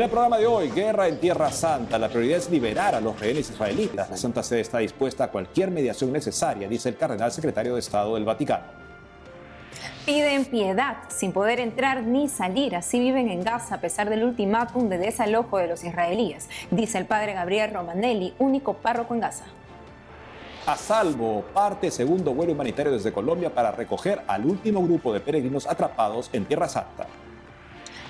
En el programa de hoy, guerra en Tierra Santa. La prioridad es liberar a los rehenes israelitas. La Santa Sede está dispuesta a cualquier mediación necesaria, dice el cardenal secretario de Estado del Vaticano. Piden piedad, sin poder entrar ni salir. Así viven en Gaza a pesar del ultimátum de desalojo de los israelíes, dice el padre Gabriel Romanelli, único párroco en Gaza. A salvo, parte segundo vuelo humanitario desde Colombia para recoger al último grupo de peregrinos atrapados en Tierra Santa.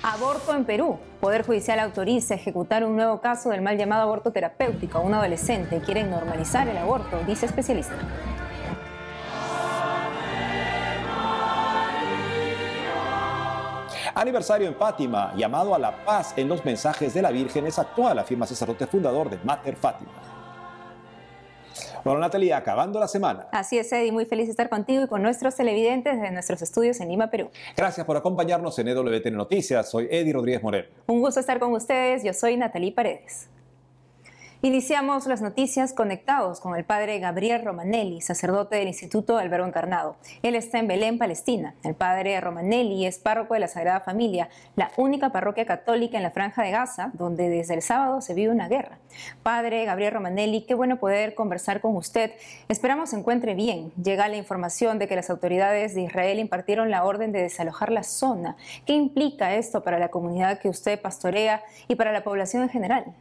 Aborto en Perú. Poder Judicial autoriza ejecutar un nuevo caso del mal llamado aborto terapéutico a un adolescente. Quieren normalizar el aborto, dice especialista. Aniversario en Fátima, llamado a la paz en los mensajes de la Virgen es actual, afirma sacerdote fundador de Mater Fátima. Bueno, Natalia, acabando la semana. Así es, Eddie, muy feliz de estar contigo y con nuestros televidentes de nuestros estudios en Lima, Perú. Gracias por acompañarnos en EWTN Noticias. Soy Eddie Rodríguez Moreno. Un gusto estar con ustedes. Yo soy Natalie Paredes. Iniciamos las noticias conectados con el padre Gabriel Romanelli, sacerdote del Instituto del Verbo Encarnado. Él está en Belén, Palestina. El padre Romanelli es párroco de la Sagrada Familia, la única parroquia católica en la Franja de Gaza, donde desde el sábado se vive una guerra. Padre Gabriel Romanelli, qué bueno poder conversar con usted. Esperamos se encuentre bien. Llega la información de que las autoridades de Israel impartieron la orden de desalojar la zona. ¿Qué implica esto para la comunidad que usted pastorea y para la población en general?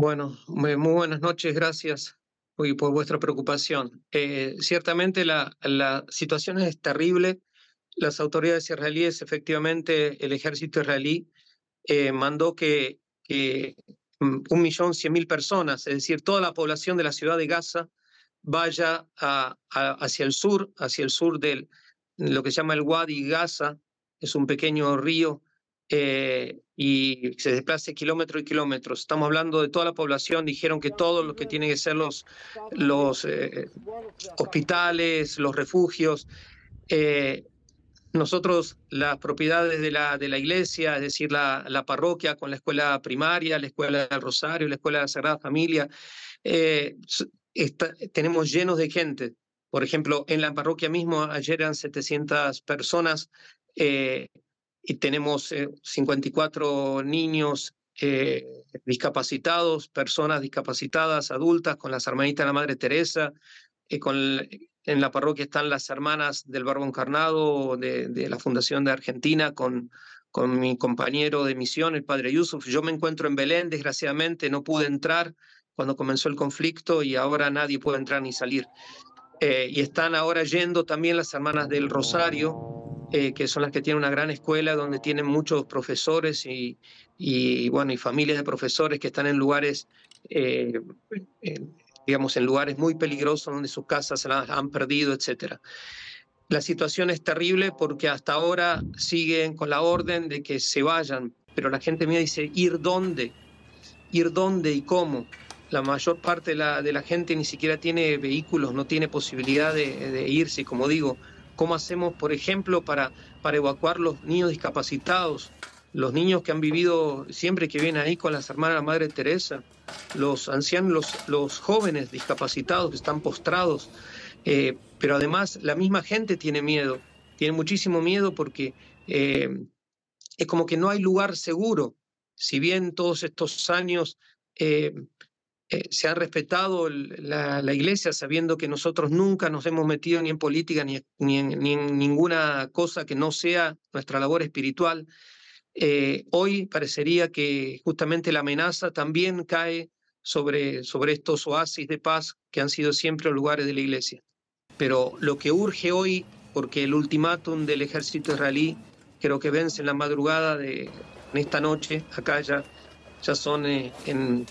Bueno, muy buenas noches, gracias por vuestra preocupación. Eh, ciertamente la, la, situación es terrible. Las autoridades israelíes, efectivamente, el ejército israelí eh, mandó que, mm, un millón cien mil personas, es decir, toda la población de la ciudad de Gaza, vaya hacia el sur, hacia el sur de lo que se llama el Wadi Gaza, es un pequeño río eh, y se desplace kilómetros y kilómetros. Estamos hablando de toda la población, dijeron que todo lo que tienen que ser los, los eh, hospitales, los refugios. Eh, nosotros, las propiedades de la, de la iglesia, es decir, la, la, parroquia con la escuela primaria, la escuela del Rosario, la escuela de la Sagrada Familia, tenemos llenos de gente. Por ejemplo, en la parroquia mismo ayer eran 700 personas y tenemos 54 eh, niños eh, discapacitados, personas discapacitadas, adultas, con las hermanitas de la Madre Teresa, eh, con, en la parroquia están las hermanas del Barbo Encarnado de, de, la Fundación de Argentina, con, con mi compañero de misión, el padre Yusuf. Yo me encuentro en Belén, desgraciadamente no pude entrar cuando comenzó el conflicto y ahora nadie puede entrar ni salir. y están ahora yendo también las hermanas del Rosario, eh, que son las que tienen una gran escuela donde tienen muchos profesores y, y bueno, y familias de profesores que están en lugares, eh, digamos, en lugares muy peligrosos donde sus casas se las han perdido, etcétera. La situación es terrible porque hasta ahora siguen con la orden de que se vayan, pero la gente me dice, ¿ir dónde? ¿Ir dónde y cómo? La mayor parte de la, gente ni siquiera tiene vehículos, no tiene posibilidad de irse, como digo, ¿Cómo hacemos, por ejemplo, para, para evacuar los niños discapacitados? Los niños que han vivido siempre que vienen ahí con las hermanas de la Madre Teresa, los ancianos, los, los jóvenes discapacitados que están postrados. Eh, pero además la misma gente tiene miedo, tiene muchísimo miedo porque eh, es como que no hay lugar seguro. Si bien todos estos años eh, eh, se ha respetado la, iglesia sabiendo que nosotros nunca nos hemos metido ni en política ni, ni, en, ninguna cosa que no sea nuestra labor espiritual. Eh, hoy parecería que justamente la amenaza también cae sobre, sobre estos oasis de paz que han sido siempre lugares de la iglesia. Pero lo que urge hoy, porque el ultimátum del ejército israelí creo que vence en la madrugada de esta noche, acá ya, ya son eh, en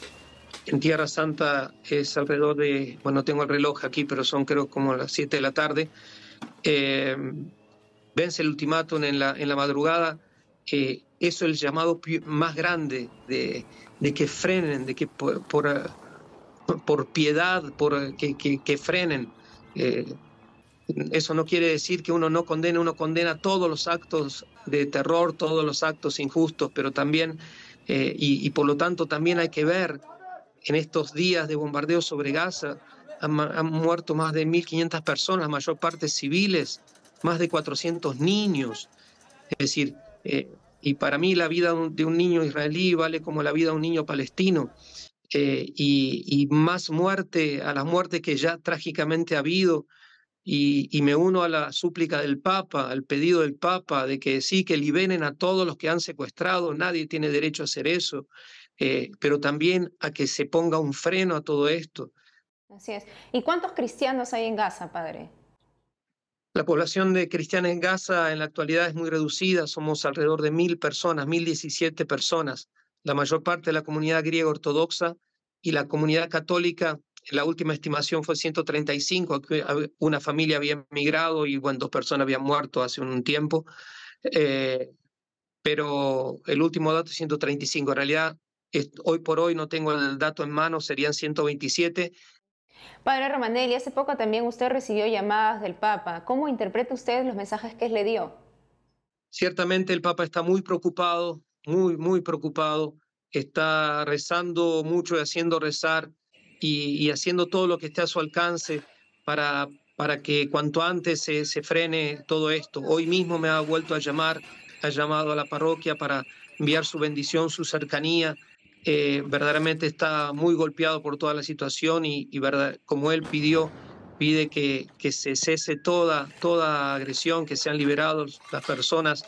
en Tierra Santa es alrededor de, bueno, tengo el reloj aquí, pero son creo como las 7 de la tarde. Eh, vence el ultimátum en la, en la madrugada. Eh, eso es el llamado más grande de, de que frenen, de que por, por, por piedad, por que, que, que frenen. Eh, eso no quiere decir que uno no condene, uno condena todos los actos de terror, todos los actos injustos, pero también, y, y por lo tanto también hay que ver en estos días de bombardeo sobre Gaza han, muerto más de 1.500 personas, la mayor parte civiles, más de 400 niños. Es decir, eh, y para mí la vida de un niño israelí vale como la vida de un niño palestino. Eh, y, más muerte, a la muerte que ya trágicamente ha habido, y, me uno a la súplica del Papa, al pedido del Papa de que sí, que liberen a todos los que han secuestrado, nadie tiene derecho a hacer eso, eh, pero también a que se ponga un freno a todo esto. Así es. ¿Y cuántos cristianos hay en Gaza, padre? La población de cristiana en Gaza en la actualidad es muy reducida, somos alrededor de mil personas, mil diecisiete personas. La mayor parte de la comunidad griega ortodoxa y la comunidad católica, la última estimación fue 135, una familia había emigrado y bueno, dos personas habían muerto hace un tiempo, eh, pero el último dato es 135. En realidad, hoy por hoy no tengo el dato en mano, serían 127 Padre Romanelli, hace poco también usted recibió llamadas del Papa. ¿Cómo interpreta usted los mensajes que él le dio? Ciertamente el Papa está muy preocupado, muy, muy preocupado. Está rezando mucho y haciendo rezar y, haciendo todo lo que esté a su alcance para, para que cuanto antes se, se frene todo esto. Hoy mismo me ha vuelto a llamar, ha llamado a la parroquia para enviar su bendición, su cercanía eh, verdaderamente está muy golpeado por toda la situación y, verdad, como él pidió, pide que, que se cese toda, toda agresión, que sean liberados las personas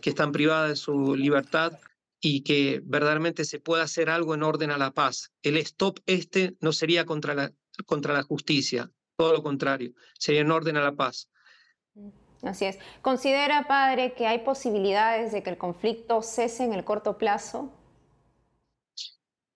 que están privadas de su libertad y que verdaderamente se pueda hacer algo en orden a la paz. El stop este no sería contra la, contra la justicia, todo lo contrario, sería en orden a la paz. Así es. ¿Considera, padre, que hay posibilidades de que el conflicto cese en el corto plazo?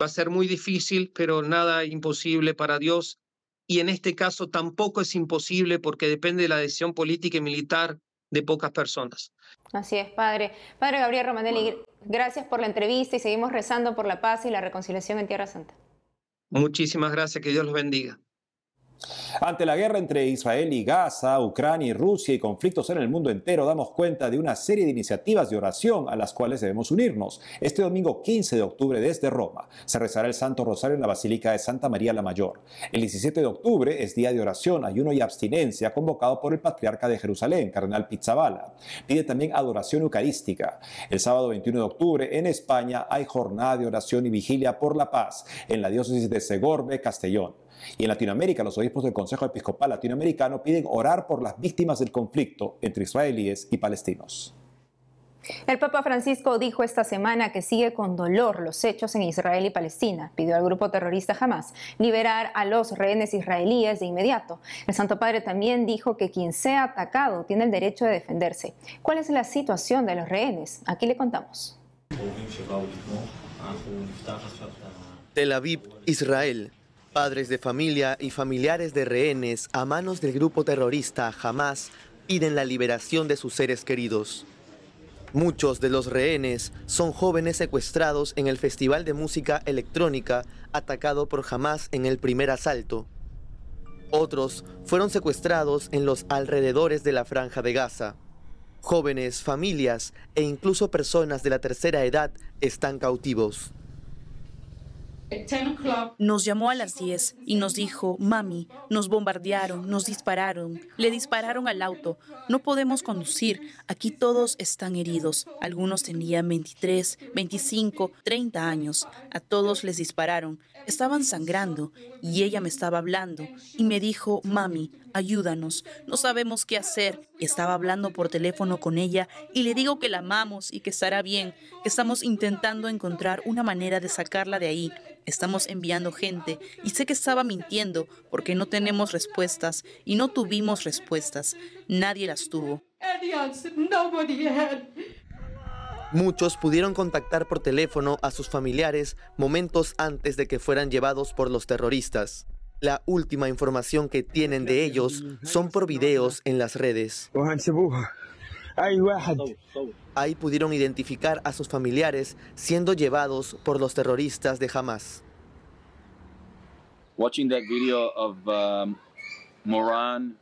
Va a ser muy difícil, pero nada imposible para Dios. Y en este caso tampoco es imposible porque depende de la decisión política y militar de pocas personas. Así es, padre. Padre Gabriel Romanelli, gracias por la entrevista y seguimos rezando por la paz y la reconciliación en Tierra Santa. Muchísimas gracias, que Dios los bendiga. Ante la guerra entre Israel y Gaza, Ucrania y Rusia y conflictos en el mundo entero, damos cuenta de una serie de iniciativas de oración a las cuales debemos unirnos. Este domingo 15 de octubre desde Roma se rezará el Santo Rosario en la Basílica de Santa María la Mayor. El 17 de octubre es día de oración, ayuno y abstinencia convocado por el Patriarca de Jerusalén, Cardenal Pizzabala. Pide también adoración eucarística. El sábado 21 de octubre en España hay jornada de oración y vigilia por la paz en la diócesis de Segorbe, Castellón. Y en Latinoamérica, los obispos del Consejo Episcopal Latinoamericano piden orar por las víctimas del conflicto entre israelíes y palestinos. El Papa Francisco dijo esta semana que sigue con dolor los hechos en Israel y Palestina. Pidió al grupo terrorista Hamas liberar a los rehenes israelíes de inmediato. El Santo Padre también dijo que quien sea atacado tiene el derecho de defenderse. ¿Cuál es la situación de los rehenes? Aquí le contamos. Tel Aviv, Israel. Padres de familia y familiares de rehenes a manos del grupo terrorista Hamas piden la liberación de sus seres queridos. Muchos de los rehenes son jóvenes secuestrados en el Festival de Música Electrónica atacado por Hamas en el primer asalto. Otros fueron secuestrados en los alrededores de la franja de Gaza. Jóvenes, familias e incluso personas de la tercera edad están cautivos. Nos llamó a las 10 y nos dijo, mami, nos bombardearon, nos dispararon, le dispararon al auto, no podemos conducir, aquí todos están heridos, algunos tenían 23, 25, 30 años, a todos les dispararon, estaban sangrando y ella me estaba hablando y me dijo, mami, ayúdanos, no sabemos qué hacer. Y estaba hablando por teléfono con ella y le digo que la amamos y que estará bien, que estamos intentando encontrar una manera de sacarla de ahí. Estamos enviando gente y sé que estaba mintiendo porque no tenemos respuestas y no tuvimos respuestas. Nadie las tuvo. Muchos pudieron contactar por teléfono a sus familiares momentos antes de que fueran llevados por los terroristas. La última información que tienen de ellos son por videos en las redes. Ahí pudieron identificar a sus familiares siendo llevados por los terroristas de Hamas. Watching that video of um, Moran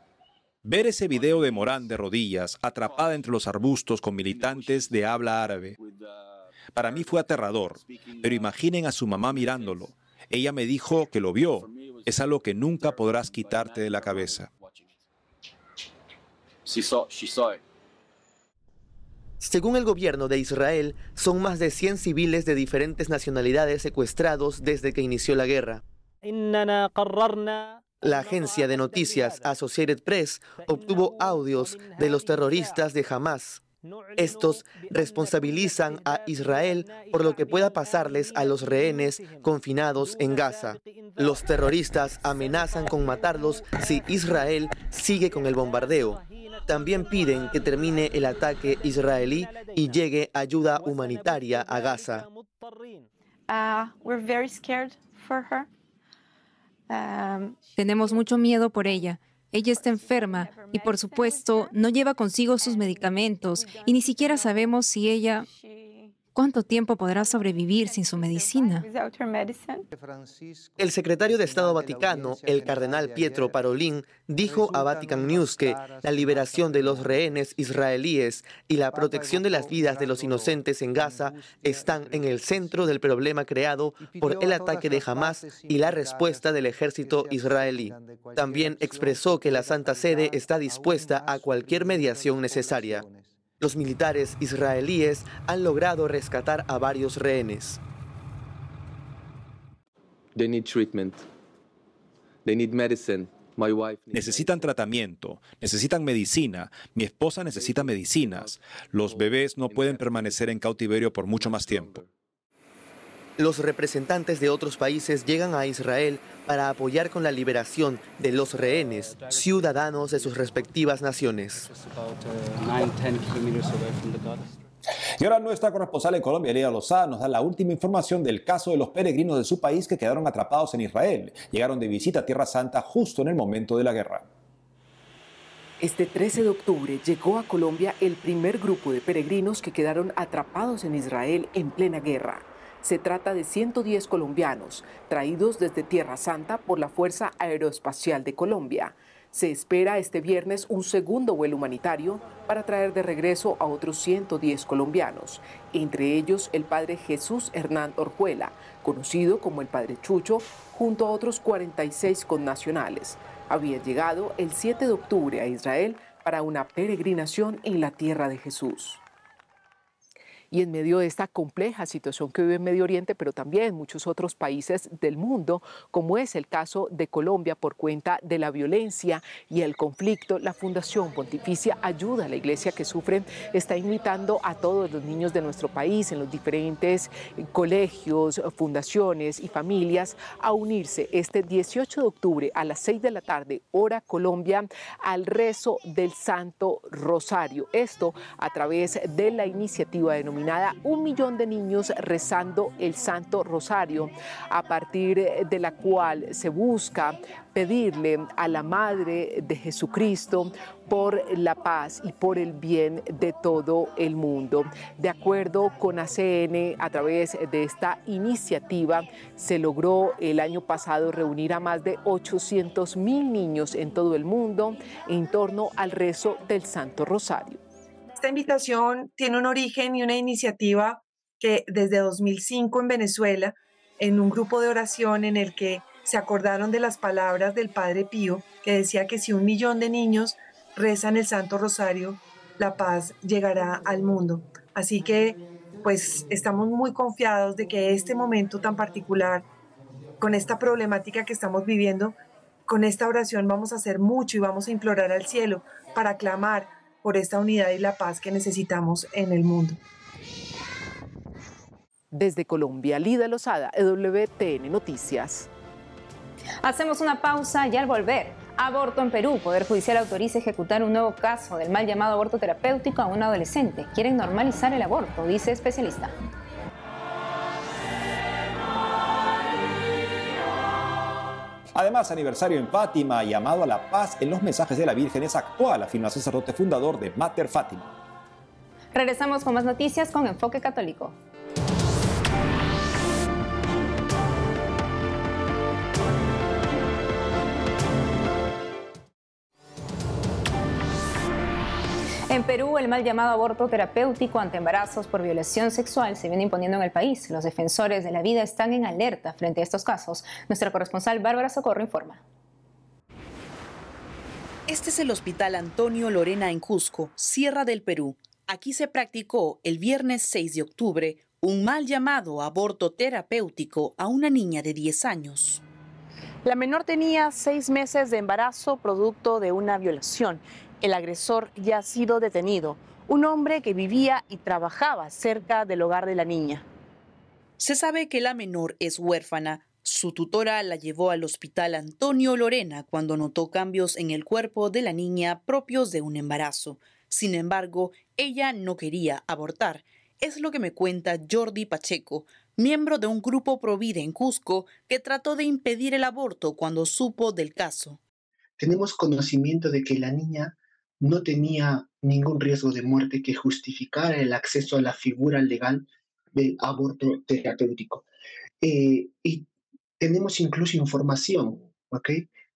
Ver ese video de Morán de rodillas, atrapada entre los arbustos con militantes de habla árabe, para mí fue aterrador, pero imaginen a su mamá mirándolo. Ella me dijo que lo vio. Es algo que nunca podrás quitarte de la cabeza. Según el gobierno de Israel, son más de 100 civiles de diferentes nacionalidades secuestrados desde que inició la guerra. La agencia de noticias Associated Press obtuvo audios de los terroristas de Hamas. Estos responsabilizan a Israel por lo que pueda pasarles a los rehenes confinados en Gaza. Los terroristas amenazan con matarlos si Israel sigue con el bombardeo. También piden que termine el ataque israelí y llegue ayuda humanitaria a Gaza. Um, Tenemos mucho miedo por ella. Ella está enferma y por supuesto no lleva consigo sus medicamentos y ni siquiera sabemos si ella ¿Cuánto tiempo podrá sobrevivir sin su medicina? El secretario de Estado Vaticano, el cardenal Pietro Parolin, dijo a Vatican News que la liberación de los rehenes israelíes y la protección de las vidas de los inocentes en Gaza están en el centro del problema creado por el ataque de Hamas y la respuesta del ejército israelí. También expresó que la Santa Sede está dispuesta a cualquier mediación necesaria. Los militares israelíes han logrado rescatar a varios rehenes. Necesitan tratamiento, necesitan medicina. Mi esposa necesita medicinas. Los bebés no pueden permanecer en cautiverio por mucho más tiempo. Los representantes de otros países llegan a Israel para apoyar con la liberación de los rehenes, ciudadanos de sus respectivas naciones. Y ahora nuestra corresponsal en Colombia, Elena Lozada, nos da la última información del caso de los peregrinos de su país que quedaron atrapados en Israel. Llegaron de visita a Tierra Santa justo en el momento de la guerra. Este 13 de octubre llegó a Colombia el primer grupo de peregrinos que quedaron atrapados en Israel en plena guerra. Se trata de 110 colombianos traídos desde Tierra Santa por la Fuerza Aeroespacial de Colombia. Se espera este viernes un segundo vuelo humanitario para traer de regreso a otros 110 colombianos, entre ellos el padre Jesús Hernán Orjuela, conocido como el padre Chucho, junto a otros 46 connacionales. Había llegado el 7 de octubre a Israel para una peregrinación en la tierra de Jesús y en medio de esta compleja situación que vive en Medio Oriente, pero también en muchos otros países del mundo, como es el caso de Colombia por cuenta de la violencia y el conflicto, la Fundación Pontificia Ayuda a la Iglesia que sufre está invitando a todos los niños de nuestro país en los diferentes colegios, fundaciones y familias a unirse este 18 de octubre a las 6 de la tarde, hora Colombia, al rezo del Santo Rosario. Esto a través de la iniciativa denominada un millón de niños rezando el Santo Rosario, a partir de la cual se busca pedirle a la Madre de Jesucristo por la paz y por el bien de todo el mundo. De acuerdo con ACN, a través de esta iniciativa se logró el año pasado reunir a más de 800 mil niños en todo el mundo en torno al rezo del Santo Rosario esta invitación tiene un origen y una iniciativa que desde 2005 en Venezuela, en un grupo de oración en el que se acordaron de las palabras del Padre Pío, que decía que si un millón de niños rezan el Santo Rosario, la paz llegará al mundo. Así que, pues, estamos muy confiados de que este momento tan particular, con esta problemática que estamos viviendo, con esta oración vamos a hacer mucho y vamos a implorar al cielo para clamar por esta unidad y la paz que necesitamos en el mundo. Desde Colombia, Lida Lozada, EWTN Noticias. Hacemos una pausa y al volver, aborto en Perú. Poder Judicial autoriza ejecutar un nuevo caso del mal llamado aborto terapéutico a un adolescente. Quieren normalizar el aborto, dice especialista. Además, aniversario en Fátima, llamado a la paz en los mensajes de la Virgen es actual, afirma sacerdote fundador de Mater Fátima. Regresamos con más noticias con Enfoque Católico. En Perú, el mal llamado aborto terapéutico ante embarazos por violación sexual se viene imponiendo en el país. Los defensores de la vida están en alerta frente a estos casos. Nuestra corresponsal Bárbara Socorro informa. Este es el Hospital Antonio Lorena en Cusco, Sierra del Perú. Aquí se practicó el viernes 6 de octubre un mal llamado aborto terapéutico a una niña de 10 años. La menor tenía seis meses de embarazo producto de una violación. El agresor ya ha sido detenido, un hombre que vivía y trabajaba cerca del hogar de la niña. Se sabe que la menor es huérfana. Su tutora la llevó al hospital Antonio Lorena cuando notó cambios en el cuerpo de la niña propios de un embarazo. Sin embargo, ella no quería abortar. Es lo que me cuenta Jordi Pacheco, miembro de un grupo Provida en Cusco que trató de impedir el aborto cuando supo del caso. Tenemos conocimiento de que la niña no tenía ningún riesgo de muerte que justificara el acceso a la figura legal del aborto terapéutico. Eh, y tenemos incluso información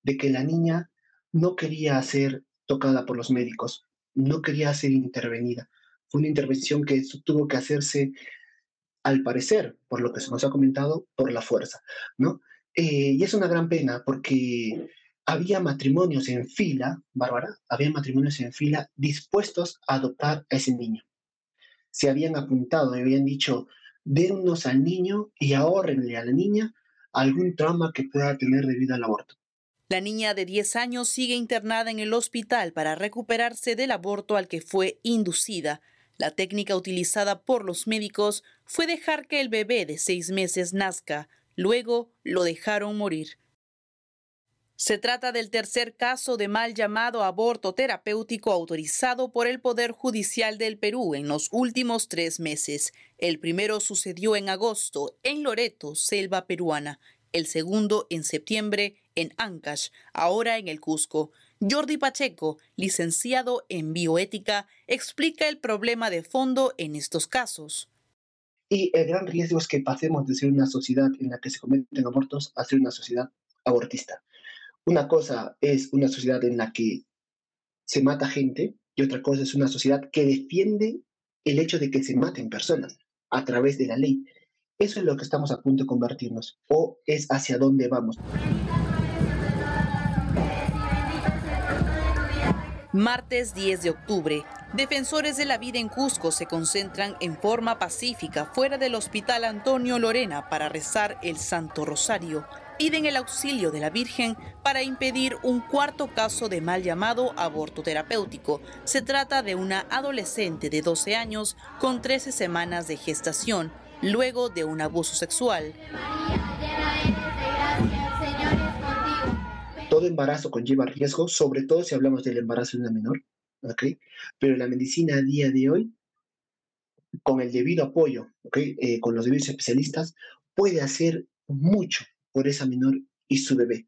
de que la niña no quería ser tocada por los médicos, no quería ser intervenida. Fue una intervención que tuvo que hacerse al parecer, por lo que se nos ha comentado, por la fuerza, ¿no? Eh, y es una gran pena porque había matrimonios en fila, Bárbara, había matrimonios en fila dispuestos a adoptar a ese niño. Se habían apuntado y habían dicho, dennos al niño y ahorrenle a la niña algún trauma que pueda tener debido al aborto. La niña de 10 años sigue internada en el hospital para recuperarse del aborto al que fue inducida. La técnica utilizada por los médicos fue dejar que el bebé de seis meses nazca, luego lo dejaron morir. Se trata del tercer caso de mal llamado aborto terapéutico autorizado por el Poder Judicial del Perú en los últimos tres meses. El primero sucedió en agosto en Loreto, selva peruana. El segundo en septiembre en Ancash, ahora en el Cusco. Jordi Pacheco, licenciado en bioética, explica el problema de fondo en estos casos. Y el gran riesgo es que pasemos de ser una sociedad en la que se cometen abortos a ser una sociedad abortista. Una cosa es una sociedad en la que se mata gente y otra cosa es una sociedad que defiende el hecho de que se maten personas a través de la ley. Eso es lo que estamos a punto de convertirnos o es hacia dónde vamos. Martes 10 de octubre, defensores de la vida en Cusco se concentran en forma pacífica fuera del Hospital Antonio Lorena para rezar el Santo Rosario. Piden el auxilio de la Virgen para impedir un cuarto caso de mal llamado aborto terapéutico. Se trata de una adolescente de 12 años con 13 semanas de gestación, luego de un abuso sexual. todo embarazo conlleva riesgo, sobre todo si hablamos del embarazo de una menor, ¿ok? Pero la medicina a día de hoy, con el debido apoyo, ¿ok? Eh, con los debidos especialistas, puede hacer mucho por esa menor y su bebé.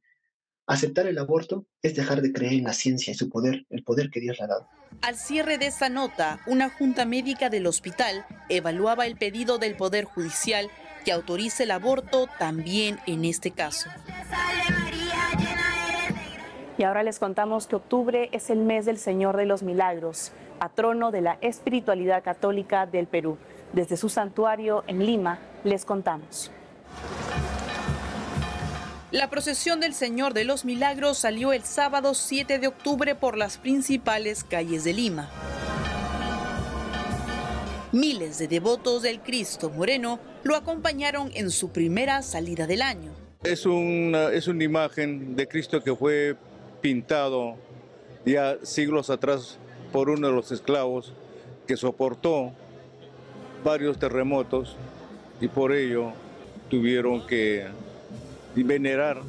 Aceptar el aborto es dejar de creer en la ciencia y su poder, el poder que Dios le ha dado. Al cierre de esta nota, una junta médica del hospital evaluaba el pedido del Poder Judicial que autorice el aborto también en este caso. Y ahora les contamos que octubre es el mes del Señor de los Milagros, patrono de la espiritualidad católica del Perú. Desde su santuario en Lima les contamos. La procesión del Señor de los Milagros salió el sábado 7 de octubre por las principales calles de Lima. Miles de devotos del Cristo Moreno lo acompañaron en su primera salida del año. Es una, es una imagen de Cristo que fue pintado ya siglos atrás por uno de los esclavos que soportó varios terremotos y por ello tuvieron que venerar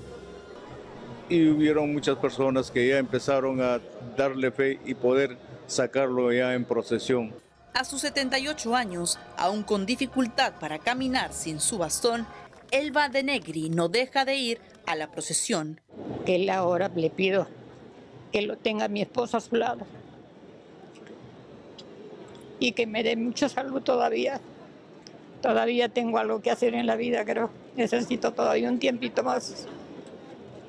y hubieron muchas personas que ya empezaron a darle fe y poder sacarlo ya en procesión. A sus 78 años, aún con dificultad para caminar sin su bastón, Elba de Negri no deja de ir a la procesión. Que ahora le pido que lo tenga mi esposo a su lado y que me dé mucha salud todavía. Todavía tengo algo que hacer en la vida, creo. Necesito todavía un tiempito más.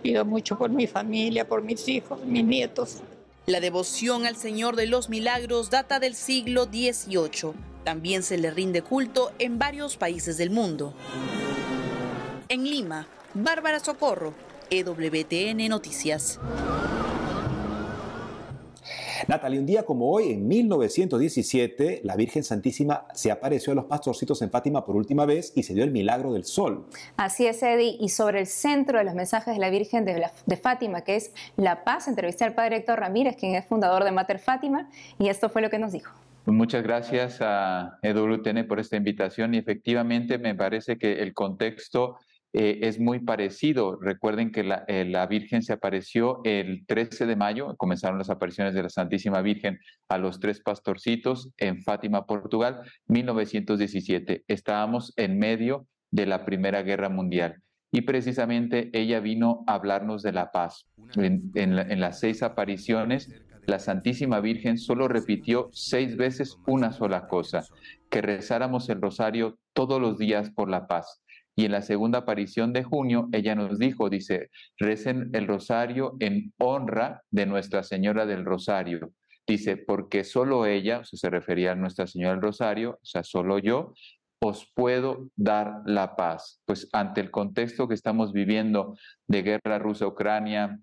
Pido mucho por mi familia, por mis hijos, mis nietos. La devoción al Señor de los Milagros data del siglo XVIII. También se le rinde culto en varios países del mundo. En Lima, Bárbara Socorro, EWTN Noticias. Natalie, un día como hoy, en 1917, la Virgen Santísima se apareció a los pastorcitos en Fátima por última vez y se dio el milagro del sol. Así es, Eddie. Y sobre el centro de los mensajes de la Virgen de, de Fátima, que es la paz, entrevisté al padre Héctor Ramírez, quien es fundador de Mater Fátima, y esto fue lo que nos dijo. Pues muchas gracias a EWTN por esta invitación y efectivamente me parece que el contexto eh, es muy parecido. Recuerden que eh, la, Virgen se apareció el 13 de mayo, comenzaron las apariciones de la Santísima Virgen a los tres pastorcitos en Fátima, Portugal, 1917. Estábamos en medio de la Primera Guerra Mundial y precisamente ella vino a hablarnos de la paz. en las seis apariciones la Santísima Virgen solo repitió seis veces una sola cosa, que rezáramos el rosario todos los días por la paz. Y en la segunda aparición de junio, ella nos dijo, dice, recen el rosario en honra de Nuestra Señora del Rosario. Dice, porque solo ella, o sea, se refería a Nuestra Señora del Rosario, o sea, solo yo, os puedo dar la paz. Pues ante el contexto que estamos viviendo de guerra rusa-Ucrania,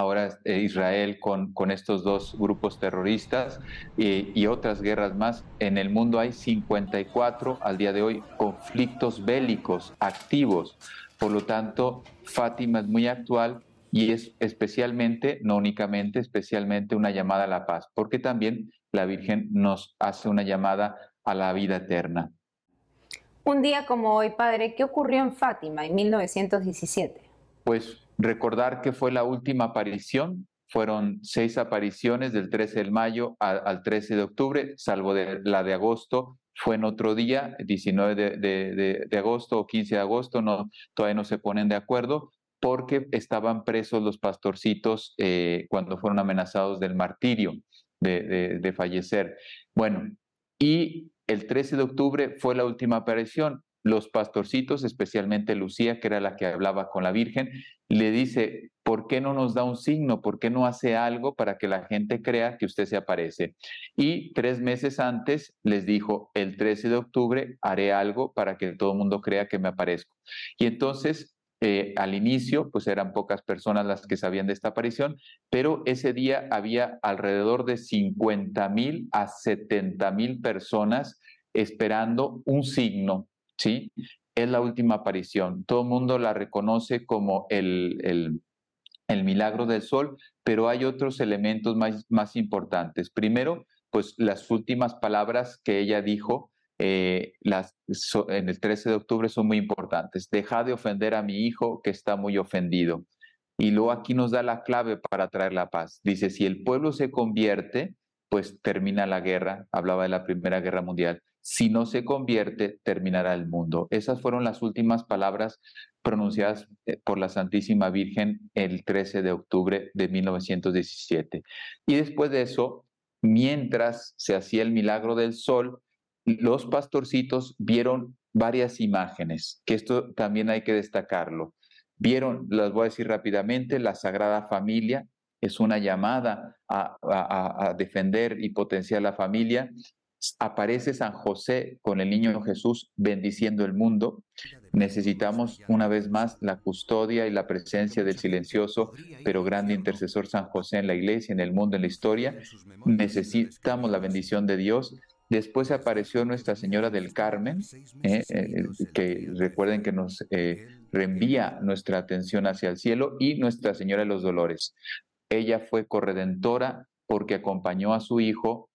ahora eh, Israel con, con, estos dos grupos terroristas y, otras guerras más. En el mundo hay 54 al día de hoy conflictos bélicos activos. Por lo tanto, Fátima es muy actual y es especialmente, no únicamente, especialmente una llamada a la paz, porque también la Virgen nos hace una llamada a la vida eterna. Un día como hoy, Padre, ¿qué ocurrió en Fátima en 1917? Pues recordar que fue la última aparición. Fueron seis apariciones del 13 de mayo al, 13 de octubre, salvo de, la de agosto, fue en otro día, 19 de, agosto o 15 de agosto, no, todavía no se ponen de acuerdo, porque estaban presos los pastorcitos eh, cuando fueron amenazados del martirio, de, fallecer. Bueno, y el 13 de octubre fue la última aparición los pastorcitos, especialmente Lucía, que era la que hablaba con la Virgen, le dice, ¿por qué no nos da un signo? ¿Por qué no hace algo para que la gente crea que usted se aparece? Y tres meses antes les dijo, el 13 de octubre haré algo para que todo el mundo crea que me aparezco. Y entonces eh, al inicio, pues eran pocas personas las que sabían de esta aparición, pero ese día había alrededor de 50 mil a 70 mil personas esperando un signo ¿sí? Es la última aparición. Todo el mundo la reconoce como el, el, milagro del sol, pero hay otros elementos más, más importantes. Primero, pues las últimas palabras que ella dijo eh, en el 13 de octubre son muy importantes. Deja de ofender a mi hijo que está muy ofendido. Y luego aquí nos da la clave para traer la paz. Dice, si el pueblo se convierte, pues termina la guerra. Hablaba de la Primera Guerra Mundial si no se convierte, terminará el mundo. Esas fueron las últimas palabras pronunciadas eh, por la Santísima Virgen el 13 de octubre de 1917. Y después de eso, mientras se hacía el milagro del sol, los pastorcitos vieron varias imágenes, que esto también hay que destacarlo. Vieron, las voy a decir rápidamente, la Sagrada Familia, es una llamada a, a, defender y potenciar la familia aparece San José con el niño Jesús bendiciendo el mundo, necesitamos una vez más la custodia y la presencia del silencioso pero grande intercesor San José en la iglesia, en el mundo, en la historia. Necesitamos la bendición de Dios. Después apareció Nuestra Señora del Carmen, eh, eh, que recuerden que nos eh, reenvía nuestra atención hacia el cielo, y Nuestra Señora de los Dolores. Ella fue corredentora porque acompañó a su hijo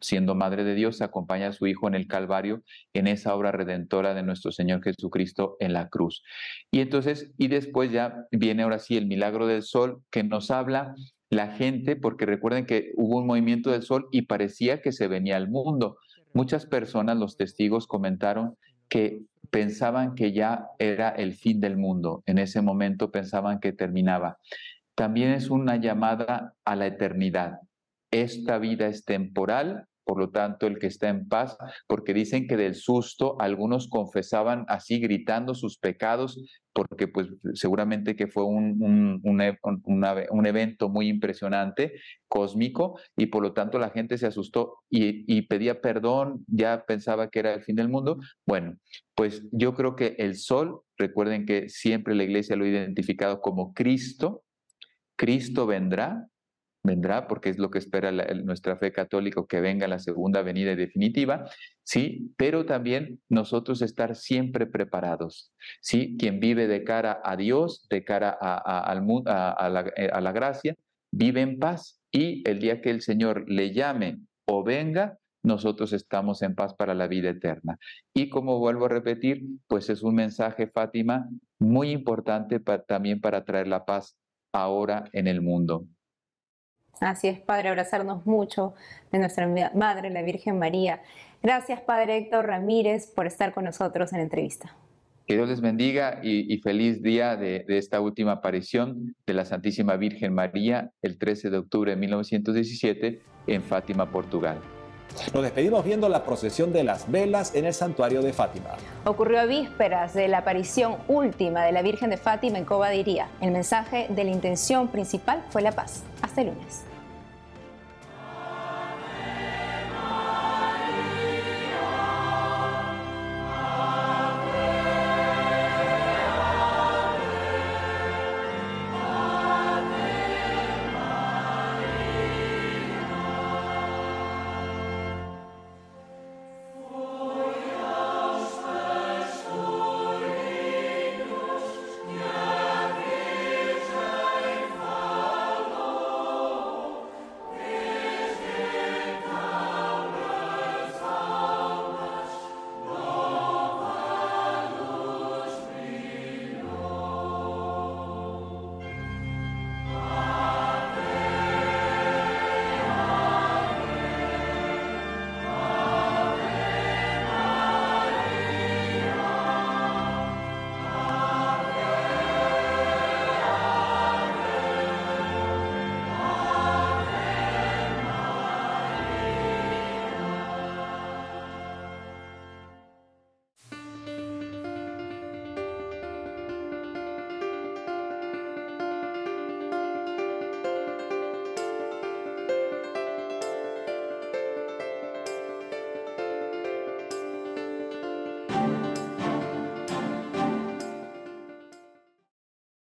siendo Madre de Dios, acompaña a su Hijo en el Calvario, en esa obra redentora de nuestro Señor Jesucristo en la cruz. Y entonces, y después ya viene ahora sí el milagro del sol que nos habla la gente, porque recuerden que hubo un movimiento del sol y parecía que se venía al mundo. Muchas personas, los testigos, comentaron que pensaban que ya era el fin del mundo. En ese momento pensaban que terminaba. También es una llamada a la eternidad esta vida es temporal, por lo tanto el que está en paz, porque dicen que del susto algunos confesaban así gritando sus pecados, porque pues seguramente que fue un, un, un, evento muy impresionante, cósmico, y por lo tanto la gente se asustó y, y pedía perdón, ya pensaba que era el fin del mundo. Bueno, pues yo creo que el sol, recuerden que siempre la iglesia lo ha identificado como Cristo, Cristo vendrá, vendrá, porque es lo que espera nuestra fe católica, que venga la segunda venida definitiva, ¿sí? Pero también nosotros estar siempre preparados, ¿sí? Quien vive de cara a Dios, de cara a, eh, a la gracia, vive en paz y el día que el Señor le llame o venga, nosotros estamos en paz para la vida eterna. Y como vuelvo a repetir, pues es un mensaje, Fátima, muy importante también para traer la paz ahora en el mundo. Así es, Padre, abrazarnos mucho de nuestra Madre, la Virgen María. Gracias, Padre Héctor Ramírez, por estar con nosotros en la entrevista. Que Dios les bendiga y, feliz día de, de, esta última aparición de la Santísima Virgen María el 13 de octubre de 1917 en Fátima, Portugal. Nos despedimos viendo la procesión de las velas en el santuario de Fátima. Ocurrió a vísperas de la aparición última de la Virgen de Fátima en Coba El mensaje de la intención principal fue la paz. Hasta el lunes.